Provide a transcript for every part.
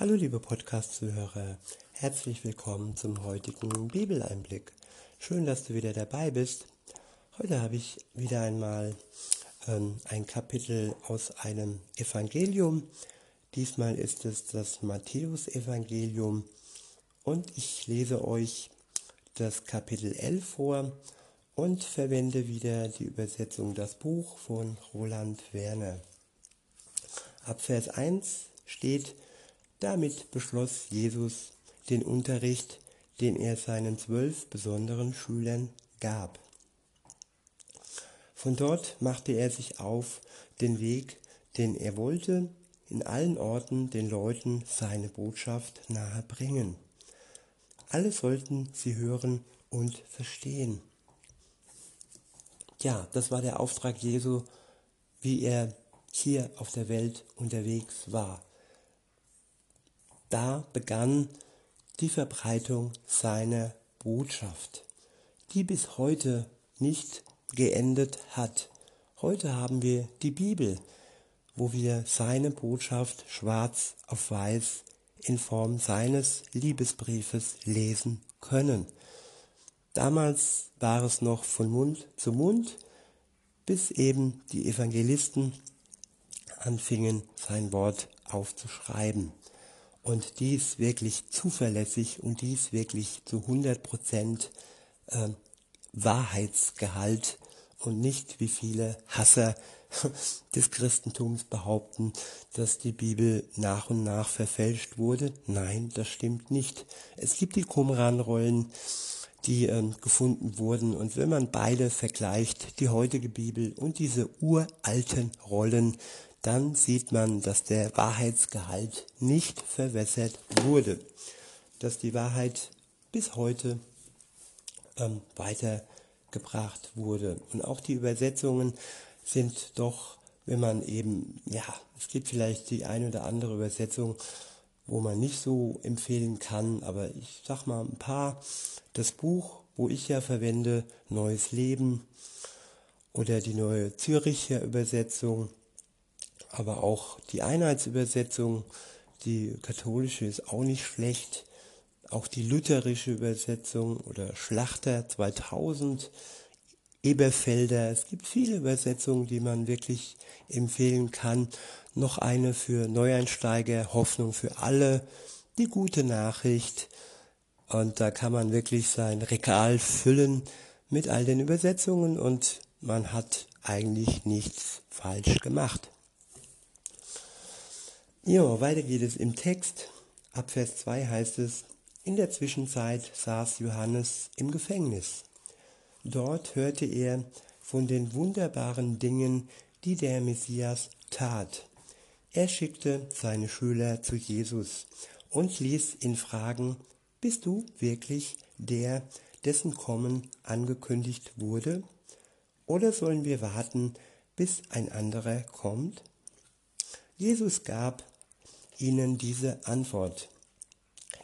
Hallo liebe Podcast-Zuhörer, herzlich willkommen zum heutigen Bibeleinblick. Schön, dass du wieder dabei bist. Heute habe ich wieder einmal ähm, ein Kapitel aus einem Evangelium. Diesmal ist es das Matthäus-Evangelium und ich lese euch das Kapitel 11 vor und verwende wieder die Übersetzung Das Buch von Roland Werner. Ab Vers 1 steht, damit beschloss Jesus den Unterricht, den er seinen zwölf besonderen Schülern gab. Von dort machte er sich auf den Weg, den er wollte, in allen Orten den Leuten seine Botschaft nahe bringen. Alle sollten sie hören und verstehen. Ja, das war der Auftrag Jesu, wie er hier auf der Welt unterwegs war. Da begann die Verbreitung seiner Botschaft, die bis heute nicht geendet hat. Heute haben wir die Bibel, wo wir seine Botschaft schwarz auf weiß in Form seines Liebesbriefes lesen können. Damals war es noch von Mund zu Mund, bis eben die Evangelisten anfingen, sein Wort aufzuschreiben und dies wirklich zuverlässig und dies wirklich zu 100 Prozent äh, Wahrheitsgehalt und nicht wie viele Hasser des Christentums behaupten, dass die Bibel nach und nach verfälscht wurde. Nein, das stimmt nicht. Es gibt die Qumran-Rollen, die ähm, gefunden wurden. Und wenn man beide vergleicht, die heutige Bibel und diese uralten Rollen, dann sieht man, dass der Wahrheitsgehalt nicht verwässert wurde, dass die Wahrheit bis heute ähm, weitergebracht wurde. Und auch die Übersetzungen sind doch, wenn man eben, ja, es gibt vielleicht die eine oder andere Übersetzung, wo man nicht so empfehlen kann, aber ich sag mal ein paar. Das Buch, wo ich ja verwende, Neues Leben oder die neue Züricher Übersetzung aber auch die Einheitsübersetzung, die katholische ist auch nicht schlecht. Auch die lutherische Übersetzung oder Schlachter 2000, Eberfelder. Es gibt viele Übersetzungen, die man wirklich empfehlen kann. Noch eine für Neueinsteiger, Hoffnung für alle, die gute Nachricht. Und da kann man wirklich sein Regal füllen mit all den Übersetzungen und man hat eigentlich nichts falsch gemacht. Ja, weiter geht es im Text. Ab Vers 2 heißt es, in der Zwischenzeit saß Johannes im Gefängnis. Dort hörte er von den wunderbaren Dingen, die der Messias tat. Er schickte seine Schüler zu Jesus und ließ ihn fragen, bist du wirklich der, dessen Kommen angekündigt wurde? Oder sollen wir warten, bis ein anderer kommt? Jesus gab ihnen diese Antwort.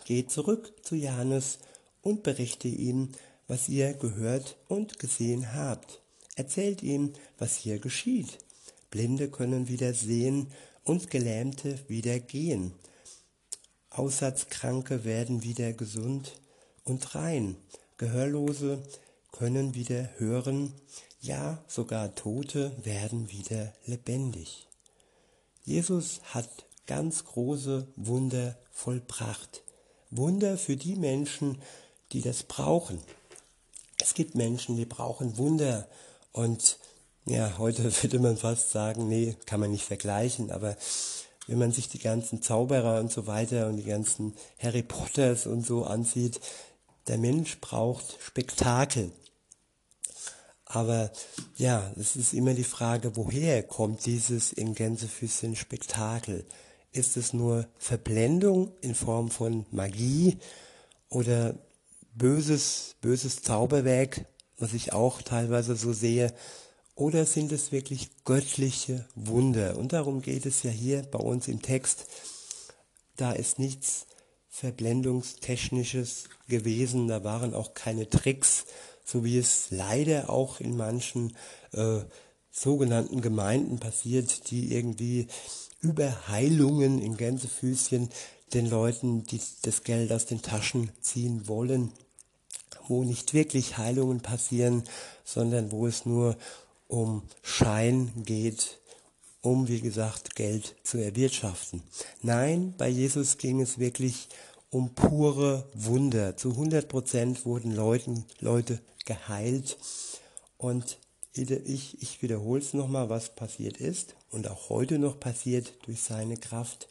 Geht zurück zu Johannes und berichte ihm, was ihr gehört und gesehen habt. Erzählt ihm, was hier geschieht. Blinde können wieder sehen und Gelähmte wieder gehen. Aussatzkranke werden wieder gesund und rein. Gehörlose können wieder hören. Ja, sogar Tote werden wieder lebendig. Jesus hat ganz große Wunder vollbracht. Wunder für die Menschen, die das brauchen. Es gibt Menschen, die brauchen Wunder und ja, heute würde man fast sagen, nee, kann man nicht vergleichen, aber wenn man sich die ganzen Zauberer und so weiter und die ganzen Harry Potters und so ansieht, der Mensch braucht Spektakel. Aber ja, es ist immer die Frage, woher kommt dieses in Gänsefüßchen Spektakel? Ist es nur Verblendung in Form von Magie oder böses, böses Zauberwerk, was ich auch teilweise so sehe? Oder sind es wirklich göttliche Wunder? Und darum geht es ja hier bei uns im Text. Da ist nichts Verblendungstechnisches gewesen, da waren auch keine Tricks, so wie es leider auch in manchen äh, sogenannten Gemeinden passiert, die irgendwie über Heilungen in Gänsefüßchen den Leuten, die das Geld aus den Taschen ziehen wollen, wo nicht wirklich Heilungen passieren, sondern wo es nur um Schein geht, um, wie gesagt, Geld zu erwirtschaften. Nein, bei Jesus ging es wirklich um pure Wunder. Zu 100 Prozent wurden Leuten, Leute geheilt. Und ich, ich wiederhole es nochmal, was passiert ist und auch heute noch passiert durch seine Kraft.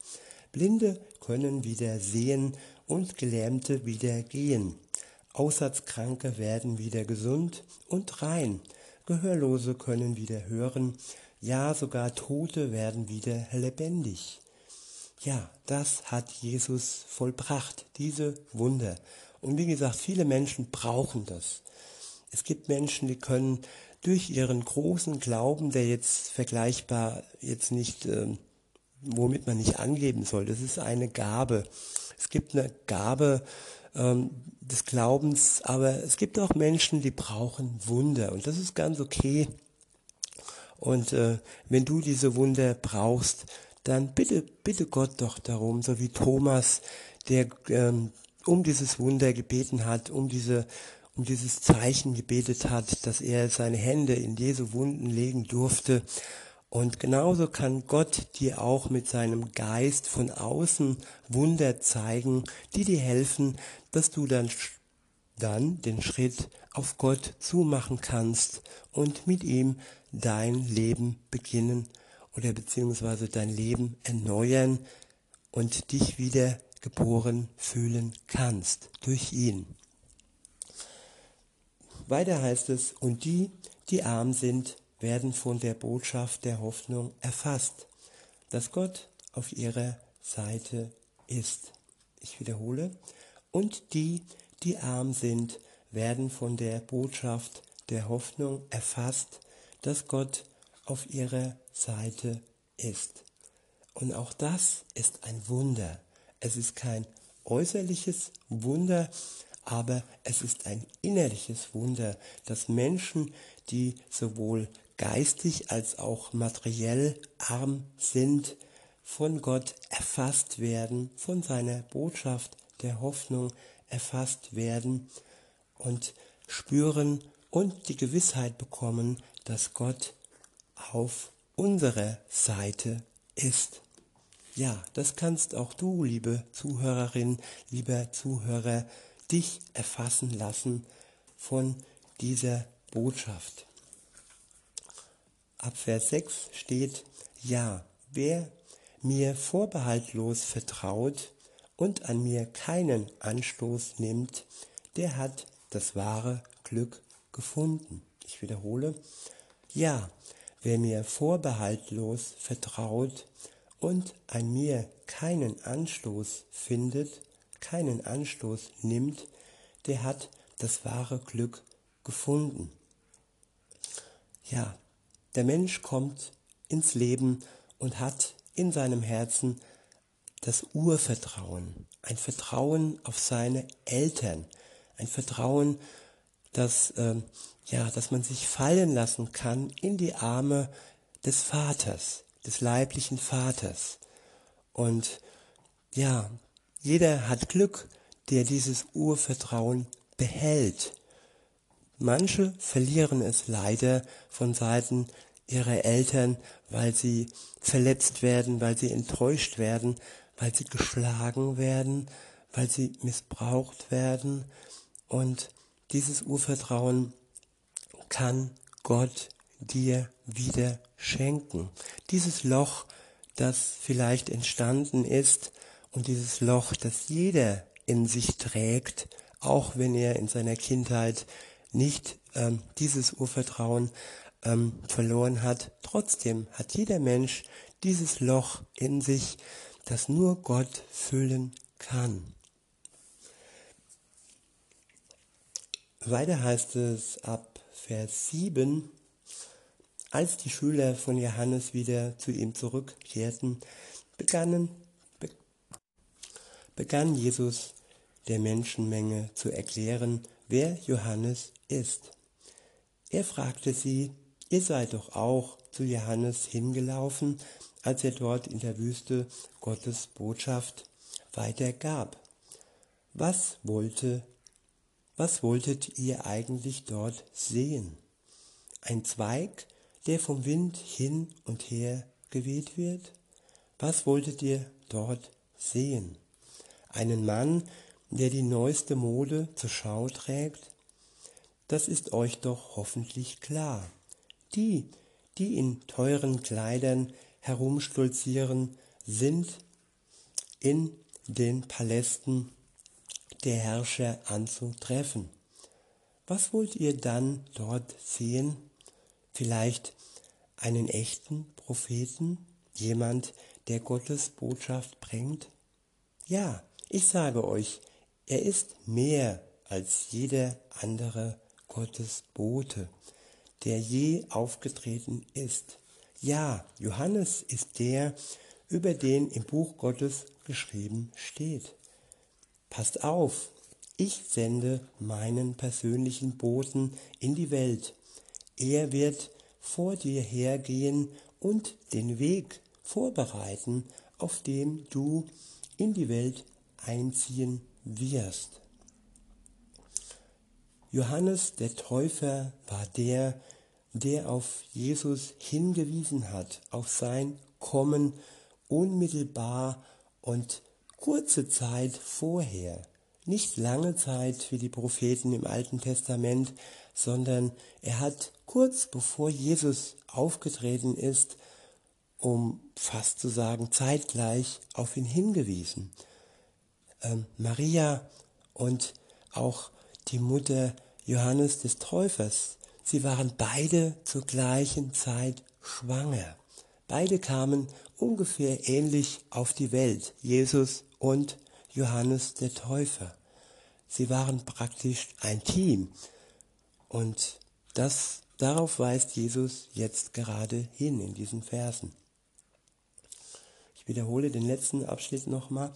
Blinde können wieder sehen und Gelähmte wieder gehen. Aussatzkranke werden wieder gesund und rein. Gehörlose können wieder hören. Ja, sogar Tote werden wieder lebendig. Ja, das hat Jesus vollbracht, diese Wunder. Und wie gesagt, viele Menschen brauchen das. Es gibt Menschen, die können durch ihren großen Glauben, der jetzt vergleichbar jetzt nicht, äh, womit man nicht angeben soll, das ist eine Gabe. Es gibt eine Gabe ähm, des Glaubens, aber es gibt auch Menschen, die brauchen Wunder und das ist ganz okay. Und äh, wenn du diese Wunder brauchst, dann bitte, bitte Gott doch darum, so wie Thomas, der ähm, um dieses Wunder gebeten hat, um diese um dieses Zeichen gebetet hat, dass er seine Hände in Jesu Wunden legen durfte. Und genauso kann Gott dir auch mit seinem Geist von außen Wunder zeigen, die dir helfen, dass du dann, dann den Schritt auf Gott zumachen kannst und mit ihm dein Leben beginnen oder beziehungsweise dein Leben erneuern und dich wieder geboren fühlen kannst durch ihn. Weiter heißt es, und die, die arm sind, werden von der Botschaft der Hoffnung erfasst, dass Gott auf ihrer Seite ist. Ich wiederhole, und die, die arm sind, werden von der Botschaft der Hoffnung erfasst, dass Gott auf ihrer Seite ist. Und auch das ist ein Wunder. Es ist kein äußerliches Wunder, aber es ist ein innerliches Wunder, dass Menschen, die sowohl geistig als auch materiell arm sind, von Gott erfasst werden, von seiner Botschaft der Hoffnung erfasst werden und spüren und die Gewissheit bekommen, dass Gott auf unserer Seite ist. Ja, das kannst auch du, liebe Zuhörerin, lieber Zuhörer, dich erfassen lassen von dieser Botschaft. Ab Vers 6 steht, ja, wer mir vorbehaltlos vertraut und an mir keinen Anstoß nimmt, der hat das wahre Glück gefunden. Ich wiederhole, ja, wer mir vorbehaltlos vertraut und an mir keinen Anstoß findet, keinen Anstoß nimmt, der hat das wahre Glück gefunden. Ja, der Mensch kommt ins Leben und hat in seinem Herzen das Urvertrauen, ein Vertrauen auf seine Eltern, ein Vertrauen, dass, äh, ja, dass man sich fallen lassen kann in die Arme des Vaters, des leiblichen Vaters. Und ja, jeder hat Glück, der dieses Urvertrauen behält. Manche verlieren es leider von Seiten ihrer Eltern, weil sie verletzt werden, weil sie enttäuscht werden, weil sie geschlagen werden, weil sie missbraucht werden. Und dieses Urvertrauen kann Gott dir wieder schenken. Dieses Loch, das vielleicht entstanden ist, und dieses Loch, das jeder in sich trägt, auch wenn er in seiner Kindheit nicht ähm, dieses Urvertrauen ähm, verloren hat, trotzdem hat jeder Mensch dieses Loch in sich, das nur Gott füllen kann. Weiter heißt es ab Vers 7, als die Schüler von Johannes wieder zu ihm zurückkehrten, begannen begann Jesus der Menschenmenge zu erklären, wer Johannes ist. Er fragte sie, ihr seid doch auch zu Johannes hingelaufen, als er dort in der Wüste Gottes Botschaft weitergab. Was wollte, was wolltet ihr eigentlich dort sehen? Ein Zweig, der vom Wind hin und her geweht wird? Was wolltet ihr dort sehen? Einen Mann, der die neueste Mode zur Schau trägt? Das ist euch doch hoffentlich klar. Die, die in teuren Kleidern herumstolzieren, sind in den Palästen der Herrscher anzutreffen. Was wollt ihr dann dort sehen? Vielleicht einen echten Propheten, jemand, der Gottes Botschaft bringt? Ja, ich sage euch, er ist mehr als jeder andere Gottesbote, der je aufgetreten ist. Ja, Johannes ist der, über den im Buch Gottes geschrieben steht. Passt auf, ich sende meinen persönlichen Boten in die Welt. Er wird vor dir hergehen und den Weg vorbereiten, auf dem du in die Welt einziehen wirst. Johannes der Täufer war der, der auf Jesus hingewiesen hat, auf sein Kommen unmittelbar und kurze Zeit vorher. Nicht lange Zeit wie die Propheten im Alten Testament, sondern er hat kurz bevor Jesus aufgetreten ist, um fast zu sagen zeitgleich auf ihn hingewiesen. Ähm, Maria und auch die Mutter Johannes des Täufers, sie waren beide zur gleichen Zeit schwanger. Beide kamen ungefähr ähnlich auf die Welt, Jesus und Johannes der Täufer. Sie waren praktisch ein Team. Und das, darauf weist Jesus jetzt gerade hin in diesen Versen. Ich wiederhole den letzten Abschnitt nochmal.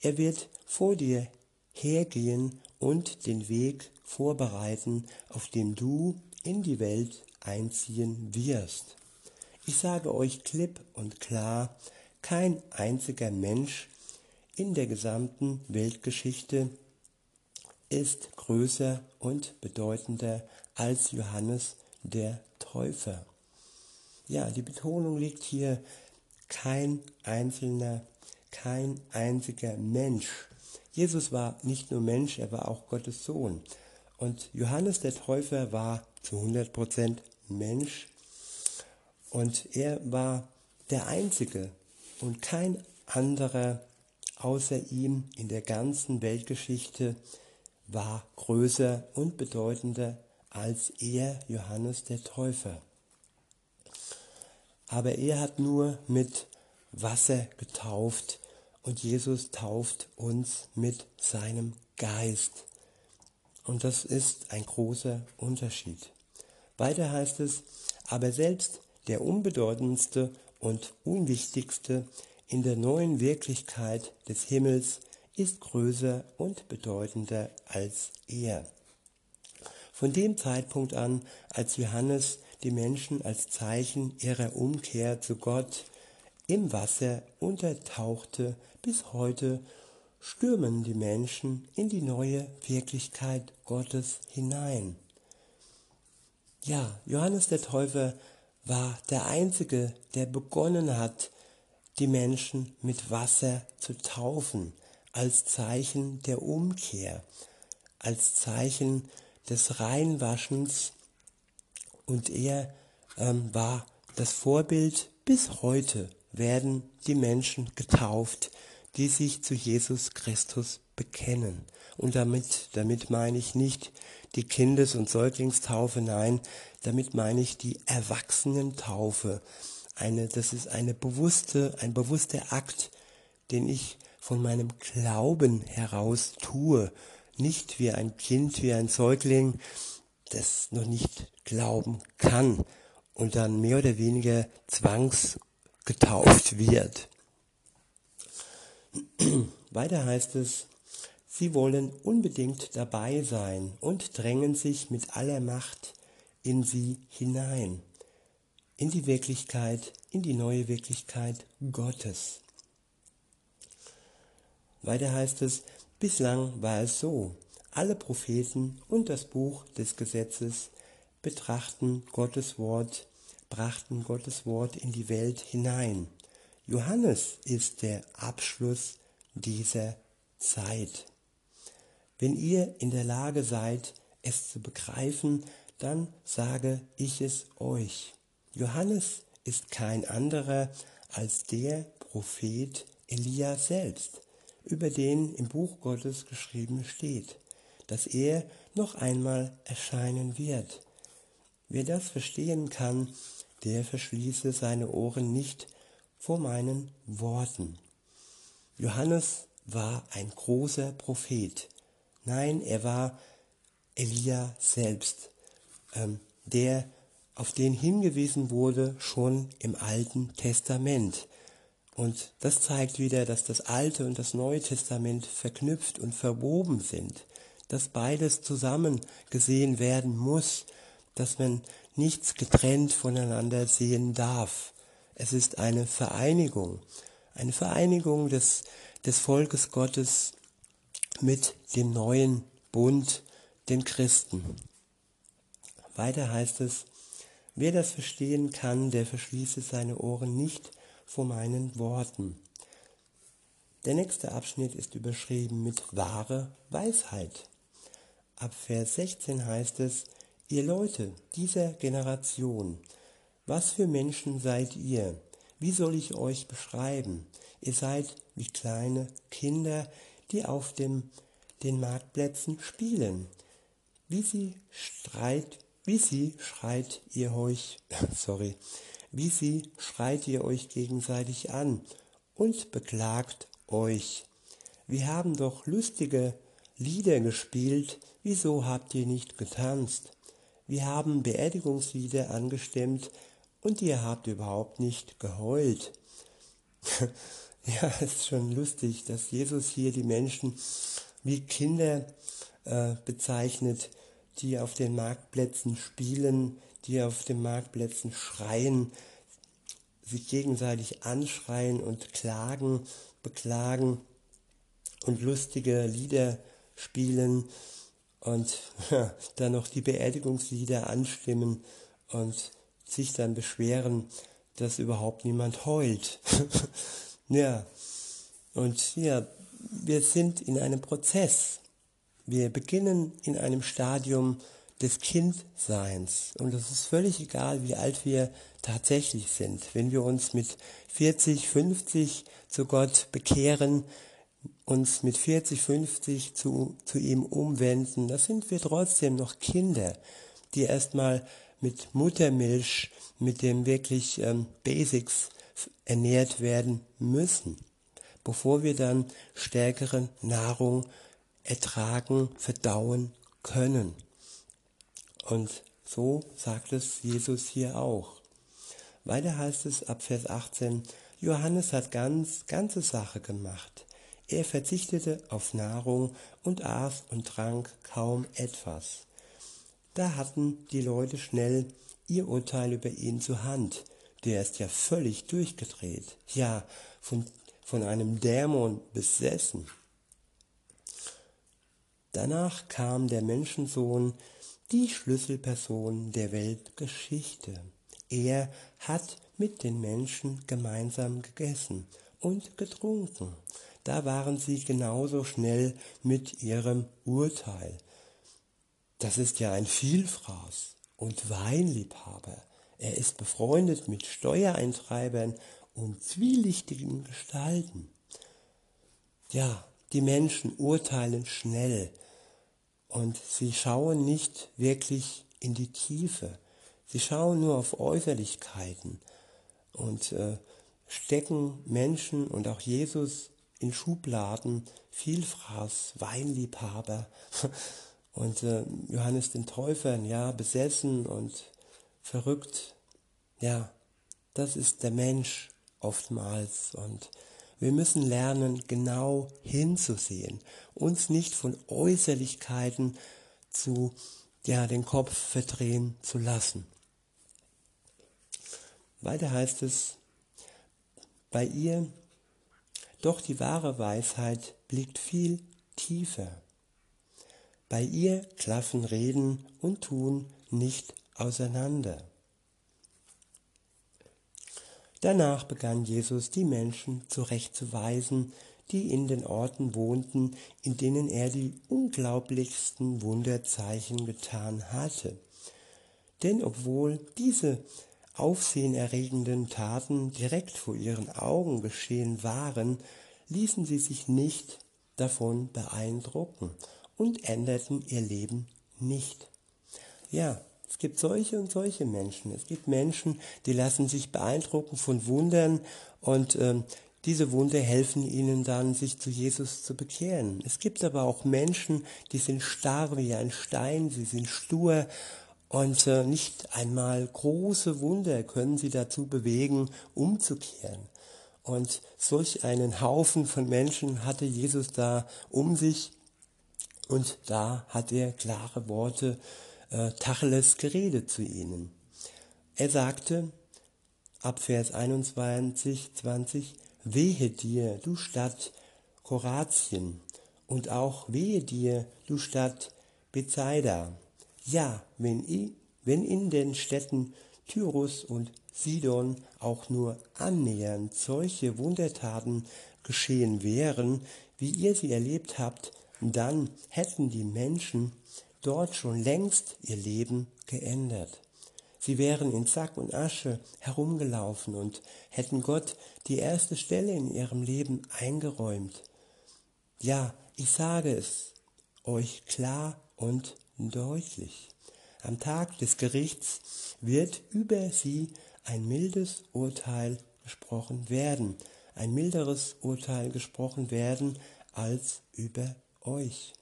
Er wird vor dir hergehen und den Weg vorbereiten, auf dem du in die Welt einziehen wirst. Ich sage euch klipp und klar, kein einziger Mensch in der gesamten Weltgeschichte ist größer und bedeutender als Johannes der Täufer. Ja, die Betonung liegt hier kein einzelner, kein einziger Mensch. Jesus war nicht nur Mensch, er war auch Gottes Sohn. Und Johannes der Täufer war zu 100% Mensch und er war der Einzige und kein anderer außer ihm in der ganzen Weltgeschichte war größer und bedeutender als er, Johannes der Täufer. Aber er hat nur mit Wasser getauft und Jesus tauft uns mit seinem Geist. Und das ist ein großer Unterschied. Weiter heißt es, aber selbst der unbedeutendste und unwichtigste in der neuen Wirklichkeit des Himmels ist größer und bedeutender als er. Von dem Zeitpunkt an, als Johannes die Menschen als Zeichen ihrer Umkehr zu Gott im Wasser untertauchte, bis heute stürmen die Menschen in die neue Wirklichkeit Gottes hinein. Ja, Johannes der Täufer war der Einzige, der begonnen hat, die Menschen mit Wasser zu taufen, als Zeichen der Umkehr, als Zeichen des Reinwaschens. Und er ähm, war das Vorbild. Bis heute werden die Menschen getauft, die sich zu Jesus Christus bekennen. Und damit, damit meine ich nicht die Kindes- und Säuglingstaufe, nein, damit meine ich die Erwachsenentaufe. Eine, das ist eine bewusste, ein bewusster Akt, den ich von meinem Glauben heraus tue. Nicht wie ein Kind, wie ein Säugling, das noch nicht glauben kann und dann mehr oder weniger zwangsgetauft wird. Weiter heißt es, sie wollen unbedingt dabei sein und drängen sich mit aller Macht in sie hinein, in die Wirklichkeit, in die neue Wirklichkeit Gottes. Weiter heißt es, bislang war es so, alle Propheten und das Buch des Gesetzes betrachten Gottes Wort, brachten Gottes Wort in die Welt hinein. Johannes ist der Abschluss dieser Zeit. Wenn ihr in der Lage seid, es zu begreifen, dann sage ich es euch. Johannes ist kein anderer als der Prophet Elia selbst, über den im Buch Gottes geschrieben steht, dass er noch einmal erscheinen wird. Wer das verstehen kann, der verschließe seine Ohren nicht vor meinen Worten. Johannes war ein großer Prophet. Nein, er war Elia selbst, ähm, der auf den hingewiesen wurde schon im Alten Testament. Und das zeigt wieder, dass das Alte und das Neue Testament verknüpft und verwoben sind, dass beides zusammen gesehen werden muss, dass man nichts getrennt voneinander sehen darf. Es ist eine Vereinigung, eine Vereinigung des, des Volkes Gottes mit dem neuen Bund, den Christen. Weiter heißt es, wer das verstehen kann, der verschließe seine Ohren nicht vor meinen Worten. Der nächste Abschnitt ist überschrieben mit wahre Weisheit. Ab Vers 16 heißt es, ihr Leute dieser Generation, was für Menschen seid ihr? Wie soll ich euch beschreiben? Ihr seid wie kleine Kinder, die auf dem, den Marktplätzen spielen. Wie sie streit, wie sie schreit ihr euch, sorry, wie sie schreit ihr euch gegenseitig an und beklagt euch. Wir haben doch lustige Lieder gespielt, wieso habt ihr nicht getanzt? Wir haben Beerdigungslieder angestimmt und ihr habt überhaupt nicht geheult. ja, es ist schon lustig, dass Jesus hier die Menschen wie Kinder äh, bezeichnet, die auf den Marktplätzen spielen, die auf den Marktplätzen schreien, sich gegenseitig anschreien und klagen, beklagen und lustige Lieder spielen und dann noch die Beerdigungslieder anstimmen und sich dann beschweren, dass überhaupt niemand heult. ja, und ja, wir sind in einem Prozess. Wir beginnen in einem Stadium des Kindseins. Und es ist völlig egal, wie alt wir tatsächlich sind. Wenn wir uns mit 40, 50 zu Gott bekehren, uns mit 40, 50 zu, zu ihm umwenden, da sind wir trotzdem noch Kinder, die erstmal mit Muttermilch, mit dem wirklich ähm, Basics ernährt werden müssen, bevor wir dann stärkere Nahrung ertragen, verdauen können. Und so sagt es Jesus hier auch. Weiter heißt es ab Vers 18, Johannes hat ganz, ganze Sache gemacht. Er verzichtete auf Nahrung und aß und trank kaum etwas. Da hatten die Leute schnell ihr Urteil über ihn zur Hand. Der ist ja völlig durchgedreht, ja, von, von einem Dämon besessen. Danach kam der Menschensohn, die Schlüsselperson der Weltgeschichte. Er hat mit den Menschen gemeinsam gegessen und getrunken. Da waren sie genauso schnell mit ihrem Urteil. Das ist ja ein Vielfraß und Weinliebhaber. Er ist befreundet mit Steuereintreibern und zwielichtigen Gestalten. Ja, die Menschen urteilen schnell und sie schauen nicht wirklich in die Tiefe. Sie schauen nur auf Äußerlichkeiten und äh, stecken Menschen und auch Jesus in Schubladen, Vielfraß, Weinliebhaber und äh, Johannes den Täufer, ja, besessen und verrückt. Ja, das ist der Mensch oftmals und wir müssen lernen, genau hinzusehen, uns nicht von Äußerlichkeiten zu, ja, den Kopf verdrehen zu lassen. Weiter heißt es, bei ihr doch die wahre Weisheit blickt viel tiefer. Bei ihr klaffen Reden und Tun nicht auseinander. Danach begann Jesus die Menschen zurechtzuweisen, die in den Orten wohnten, in denen er die unglaublichsten Wunderzeichen getan hatte. Denn obwohl diese aufsehenerregenden Taten direkt vor ihren Augen geschehen waren, ließen sie sich nicht davon beeindrucken und änderten ihr Leben nicht. Ja, es gibt solche und solche Menschen. Es gibt Menschen, die lassen sich beeindrucken von Wundern und ähm, diese Wunder helfen ihnen dann, sich zu Jesus zu bekehren. Es gibt aber auch Menschen, die sind starr wie ein Stein, sie sind stur und äh, nicht einmal große Wunder können sie dazu bewegen, umzukehren. Und solch einen Haufen von Menschen hatte Jesus da um sich und da hat er klare Worte, äh, Tacheles geredet zu ihnen. Er sagte, ab Vers 21, 20, Wehe dir, du Stadt Koratien, und auch wehe dir, du Stadt Bethsaida. Ja, wenn, in den Städten Tyrus und Sidon auch nur annähernd solche Wundertaten geschehen wären, wie ihr sie erlebt habt, dann hätten die Menschen dort schon längst ihr Leben geändert. Sie wären in Sack und Asche herumgelaufen und hätten Gott die erste Stelle in ihrem Leben eingeräumt. Ja, ich sage es euch klar und deutlich. Am Tag des Gerichts wird über sie ein mildes Urteil gesprochen werden, ein milderes Urteil gesprochen werden als über euch.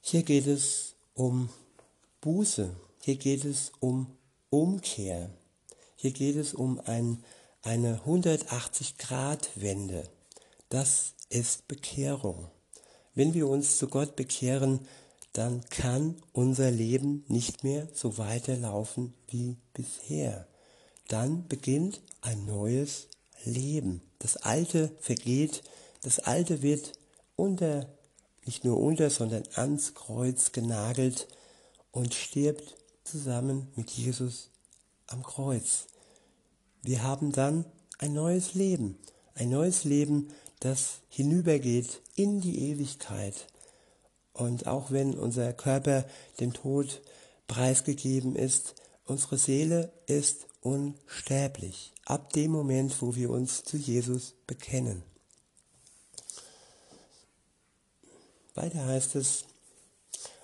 Hier geht es um Buße, hier geht es um Umkehr, hier geht es um ein, eine 180-Grad-Wende. Das ist Bekehrung. Wenn wir uns zu Gott bekehren, dann kann unser Leben nicht mehr so weiterlaufen wie bisher. Dann beginnt ein neues Leben. Das Alte vergeht, das Alte wird unter, nicht nur unter, sondern ans Kreuz genagelt und stirbt zusammen mit Jesus am Kreuz. Wir haben dann ein neues Leben, ein neues Leben, das hinübergeht in die Ewigkeit. Und auch wenn unser Körper dem Tod preisgegeben ist, unsere Seele ist unsterblich. Ab dem Moment, wo wir uns zu Jesus bekennen. Weiter heißt es,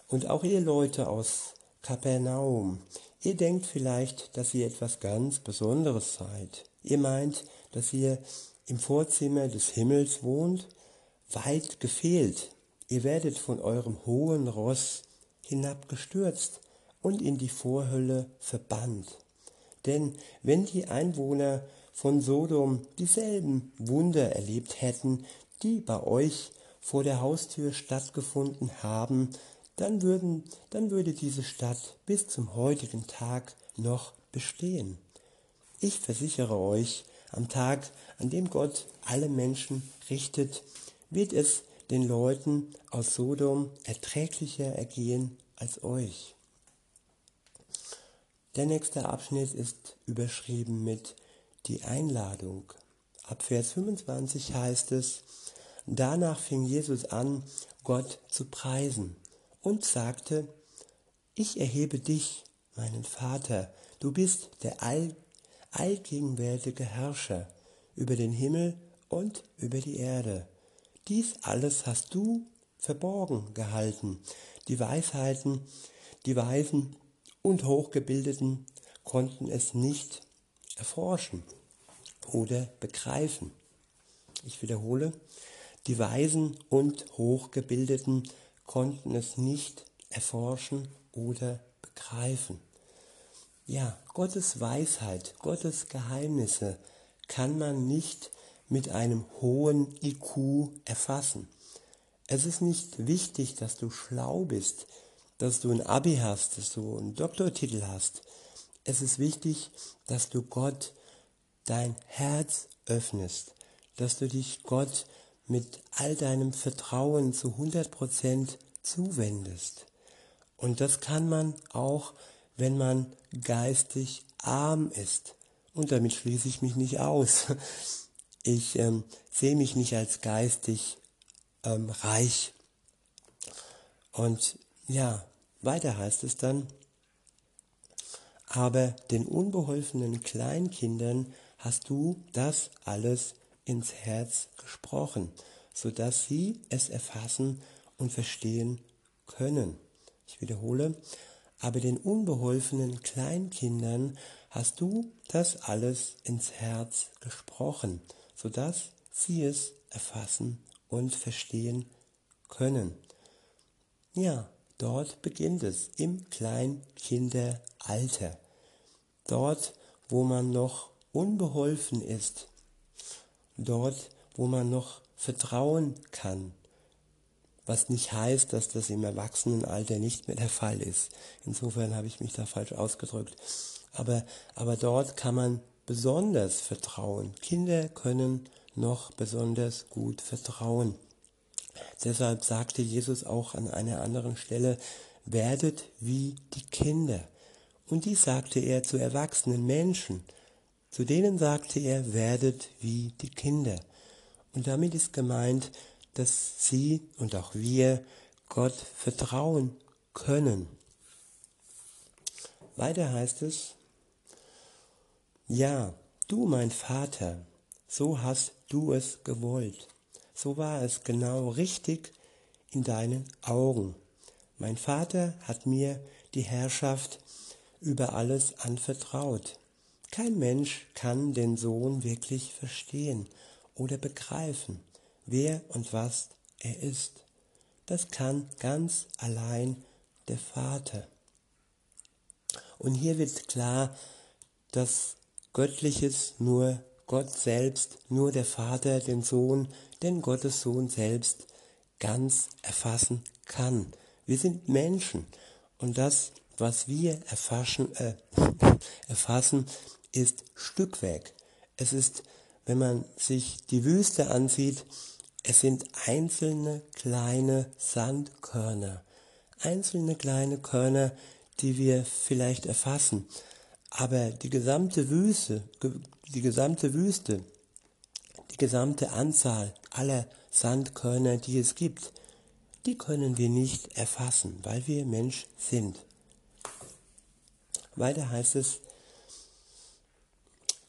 und auch ihr Leute aus Kapernaum, ihr denkt vielleicht, dass ihr etwas ganz Besonderes seid. Ihr meint, dass ihr im Vorzimmer des Himmels wohnt, weit gefehlt. Ihr werdet von eurem hohen Ross hinabgestürzt und in die Vorhölle verbannt. Denn wenn die Einwohner von Sodom dieselben Wunder erlebt hätten, die bei euch vor der Haustür stattgefunden haben, dann, würden, dann würde diese Stadt bis zum heutigen Tag noch bestehen. Ich versichere euch, am Tag, an dem Gott alle Menschen richtet, wird es den Leuten aus Sodom erträglicher ergehen als euch. Der nächste Abschnitt ist überschrieben mit die Einladung. Ab Vers 25 heißt es, Danach fing Jesus an, Gott zu preisen und sagte, ich erhebe dich, meinen Vater, du bist der all, allgegenwärtige Herrscher über den Himmel und über die Erde. Dies alles hast du verborgen gehalten. Die Weisheiten, die Weisen und Hochgebildeten konnten es nicht erforschen oder begreifen. Ich wiederhole, die Weisen und Hochgebildeten konnten es nicht erforschen oder begreifen. Ja, Gottes Weisheit, Gottes Geheimnisse kann man nicht mit einem hohen IQ erfassen. Es ist nicht wichtig, dass du schlau bist, dass du ein Abi hast, dass du einen Doktortitel hast. Es ist wichtig, dass du Gott dein Herz öffnest, dass du dich Gott mit all deinem Vertrauen zu 100% zuwendest. Und das kann man auch, wenn man geistig arm ist. Und damit schließe ich mich nicht aus. Ich ähm, sehe mich nicht als geistig ähm, reich. Und ja, weiter heißt es dann, aber den unbeholfenen Kleinkindern hast du das alles ins Herz gesprochen, so dass sie es erfassen und verstehen können. Ich wiederhole, aber den unbeholfenen Kleinkindern hast du das alles ins Herz gesprochen, so dass sie es erfassen und verstehen können. Ja, dort beginnt es im Kleinkinderalter. Dort, wo man noch unbeholfen ist. Dort, wo man noch vertrauen kann. Was nicht heißt, dass das im Erwachsenenalter nicht mehr der Fall ist. Insofern habe ich mich da falsch ausgedrückt. Aber, aber dort kann man besonders vertrauen. Kinder können noch besonders gut vertrauen. Deshalb sagte Jesus auch an einer anderen Stelle, werdet wie die Kinder. Und dies sagte er zu erwachsenen Menschen. Zu denen sagte er, werdet wie die Kinder. Und damit ist gemeint, dass sie und auch wir Gott vertrauen können. Weiter heißt es, ja, du mein Vater, so hast du es gewollt. So war es genau richtig in deinen Augen. Mein Vater hat mir die Herrschaft über alles anvertraut. Kein Mensch kann den Sohn wirklich verstehen oder begreifen, wer und was er ist. Das kann ganz allein der Vater. Und hier wird klar, dass Göttliches nur Gott selbst, nur der Vater, den Sohn, den Gottes Sohn selbst ganz erfassen kann. Wir sind Menschen und das, was wir erfassen, äh, erfassen ist Stückwerk. Es ist, wenn man sich die Wüste ansieht, es sind einzelne kleine Sandkörner, einzelne kleine Körner, die wir vielleicht erfassen. Aber die gesamte Wüste, die gesamte Wüste, die gesamte Anzahl aller Sandkörner, die es gibt, die können wir nicht erfassen, weil wir Mensch sind. Weiter heißt es,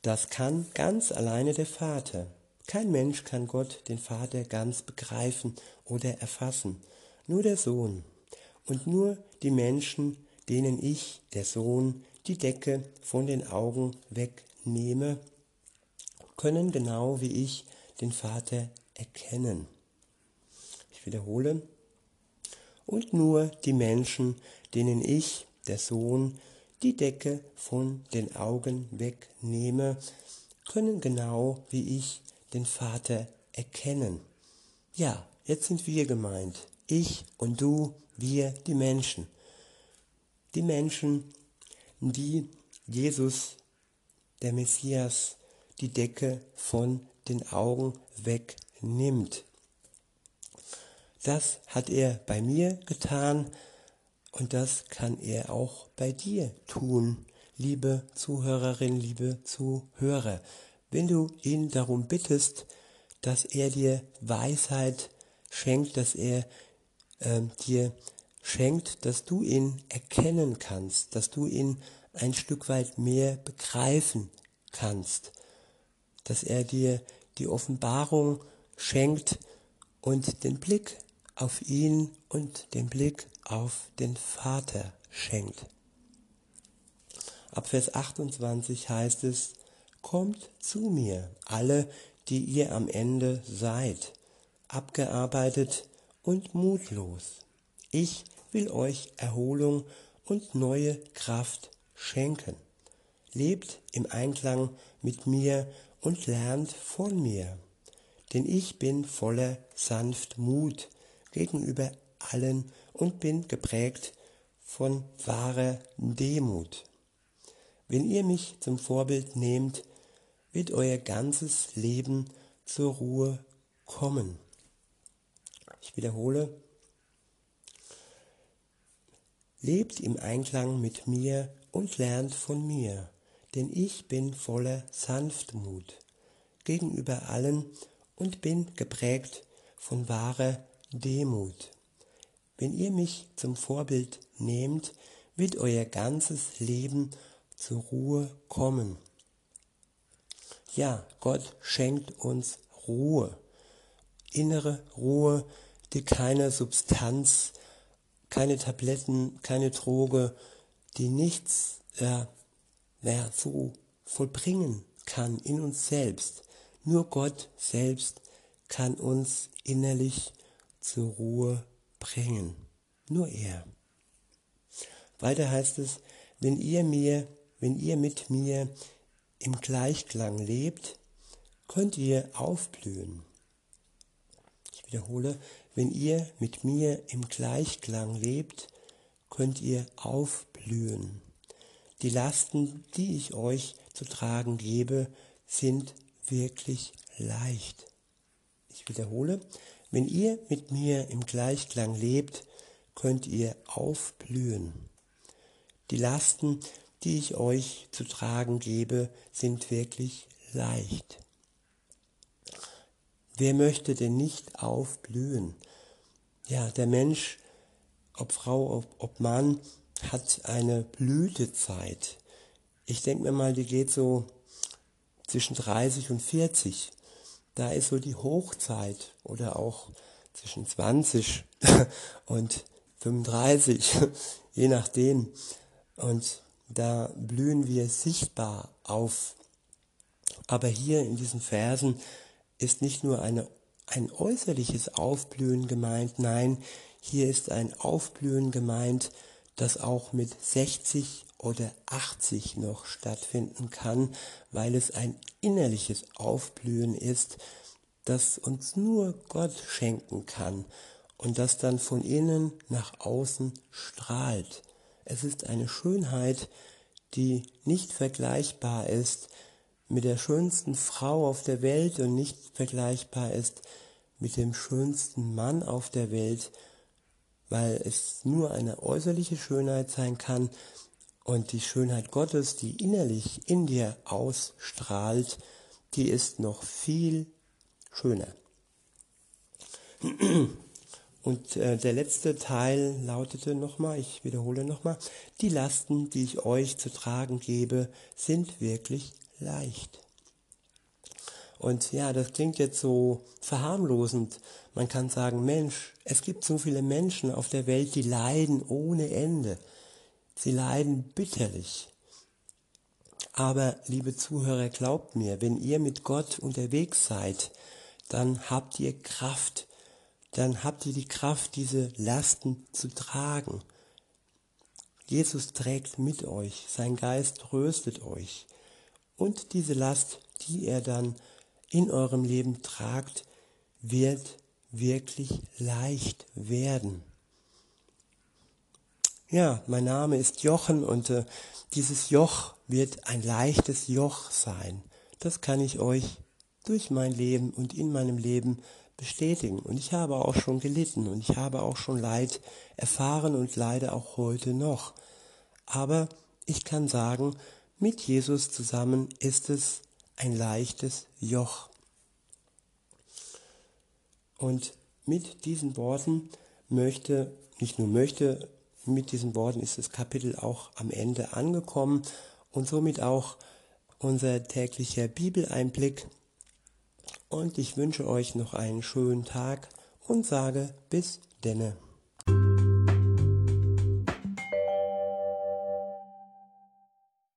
das kann ganz alleine der Vater. Kein Mensch kann Gott, den Vater, ganz begreifen oder erfassen, nur der Sohn. Und nur die Menschen, denen ich, der Sohn, die Decke von den Augen wegnehme, können genau wie ich den Vater erkennen. Ich wiederhole. Und nur die Menschen, denen ich, der Sohn, die Decke von den Augen wegnehme, können genau wie ich den Vater erkennen. Ja, jetzt sind wir gemeint. Ich und du, wir, die Menschen. Die Menschen, die Jesus, der Messias, die Decke von den Augen wegnimmt. Das hat er bei mir getan und das kann er auch bei dir tun, liebe Zuhörerin, liebe Zuhörer. Wenn du ihn darum bittest, dass er dir Weisheit schenkt, dass er äh, dir schenkt, dass du ihn erkennen kannst, dass du ihn ein Stück weit mehr begreifen kannst, dass er dir die Offenbarung schenkt und den Blick auf ihn und den Blick auf den Vater schenkt. Ab Vers 28 heißt es, Kommt zu mir, alle, die ihr am Ende seid, abgearbeitet und mutlos. Ich will euch Erholung und neue Kraft schenken. Lebt im Einklang mit mir und lernt von mir, denn ich bin voller Sanftmut gegenüber allen und bin geprägt von wahrer Demut. Wenn ihr mich zum Vorbild nehmt, wird euer ganzes Leben zur Ruhe kommen. Ich wiederhole, lebt im Einklang mit mir und lernt von mir, denn ich bin voller Sanftmut gegenüber allen und bin geprägt von wahrer Demut. Wenn ihr mich zum Vorbild nehmt, wird euer ganzes Leben zur Ruhe kommen. Ja, Gott schenkt uns Ruhe, innere Ruhe, die keine Substanz, keine Tabletten, keine Droge, die nichts äh, ja, so vollbringen kann in uns selbst. Nur Gott selbst kann uns innerlich zur Ruhe bringen. Nur er. Weiter heißt es, wenn ihr mir, wenn ihr mit mir im Gleichklang lebt, könnt ihr aufblühen. Ich wiederhole, wenn ihr mit mir im Gleichklang lebt, könnt ihr aufblühen. Die Lasten, die ich euch zu tragen gebe, sind wirklich leicht. Ich wiederhole, wenn ihr mit mir im Gleichklang lebt, könnt ihr aufblühen. Die Lasten, die ich euch zu tragen gebe, sind wirklich leicht. Wer möchte denn nicht aufblühen? Ja, der Mensch, ob Frau, ob, ob Mann, hat eine Blütezeit. Ich denke mir mal, die geht so zwischen 30 und 40 da ist so die Hochzeit oder auch zwischen 20 und 35, je nachdem. Und da blühen wir sichtbar auf. Aber hier in diesen Versen ist nicht nur eine, ein äußerliches Aufblühen gemeint, nein, hier ist ein Aufblühen gemeint, das auch mit 60 oder 80 noch stattfinden kann, weil es ein innerliches Aufblühen ist, das uns nur Gott schenken kann und das dann von innen nach außen strahlt. Es ist eine Schönheit, die nicht vergleichbar ist mit der schönsten Frau auf der Welt und nicht vergleichbar ist mit dem schönsten Mann auf der Welt, weil es nur eine äußerliche Schönheit sein kann, und die Schönheit Gottes, die innerlich in dir ausstrahlt, die ist noch viel schöner. Und äh, der letzte Teil lautete nochmal, ich wiederhole nochmal, die Lasten, die ich euch zu tragen gebe, sind wirklich leicht. Und ja, das klingt jetzt so verharmlosend. Man kann sagen, Mensch, es gibt so viele Menschen auf der Welt, die leiden ohne Ende. Sie leiden bitterlich. Aber, liebe Zuhörer, glaubt mir, wenn ihr mit Gott unterwegs seid, dann habt ihr Kraft, dann habt ihr die Kraft, diese Lasten zu tragen. Jesus trägt mit euch, sein Geist tröstet euch. Und diese Last, die er dann in eurem Leben tragt, wird wirklich leicht werden. Ja, mein Name ist Jochen und äh, dieses Joch wird ein leichtes Joch sein. Das kann ich euch durch mein Leben und in meinem Leben bestätigen. Und ich habe auch schon gelitten und ich habe auch schon Leid erfahren und leide auch heute noch. Aber ich kann sagen, mit Jesus zusammen ist es ein leichtes Joch. Und mit diesen Worten möchte, nicht nur möchte, mit diesen Worten ist das Kapitel auch am Ende angekommen und somit auch unser täglicher Bibeleinblick. Und ich wünsche euch noch einen schönen Tag und sage bis denne.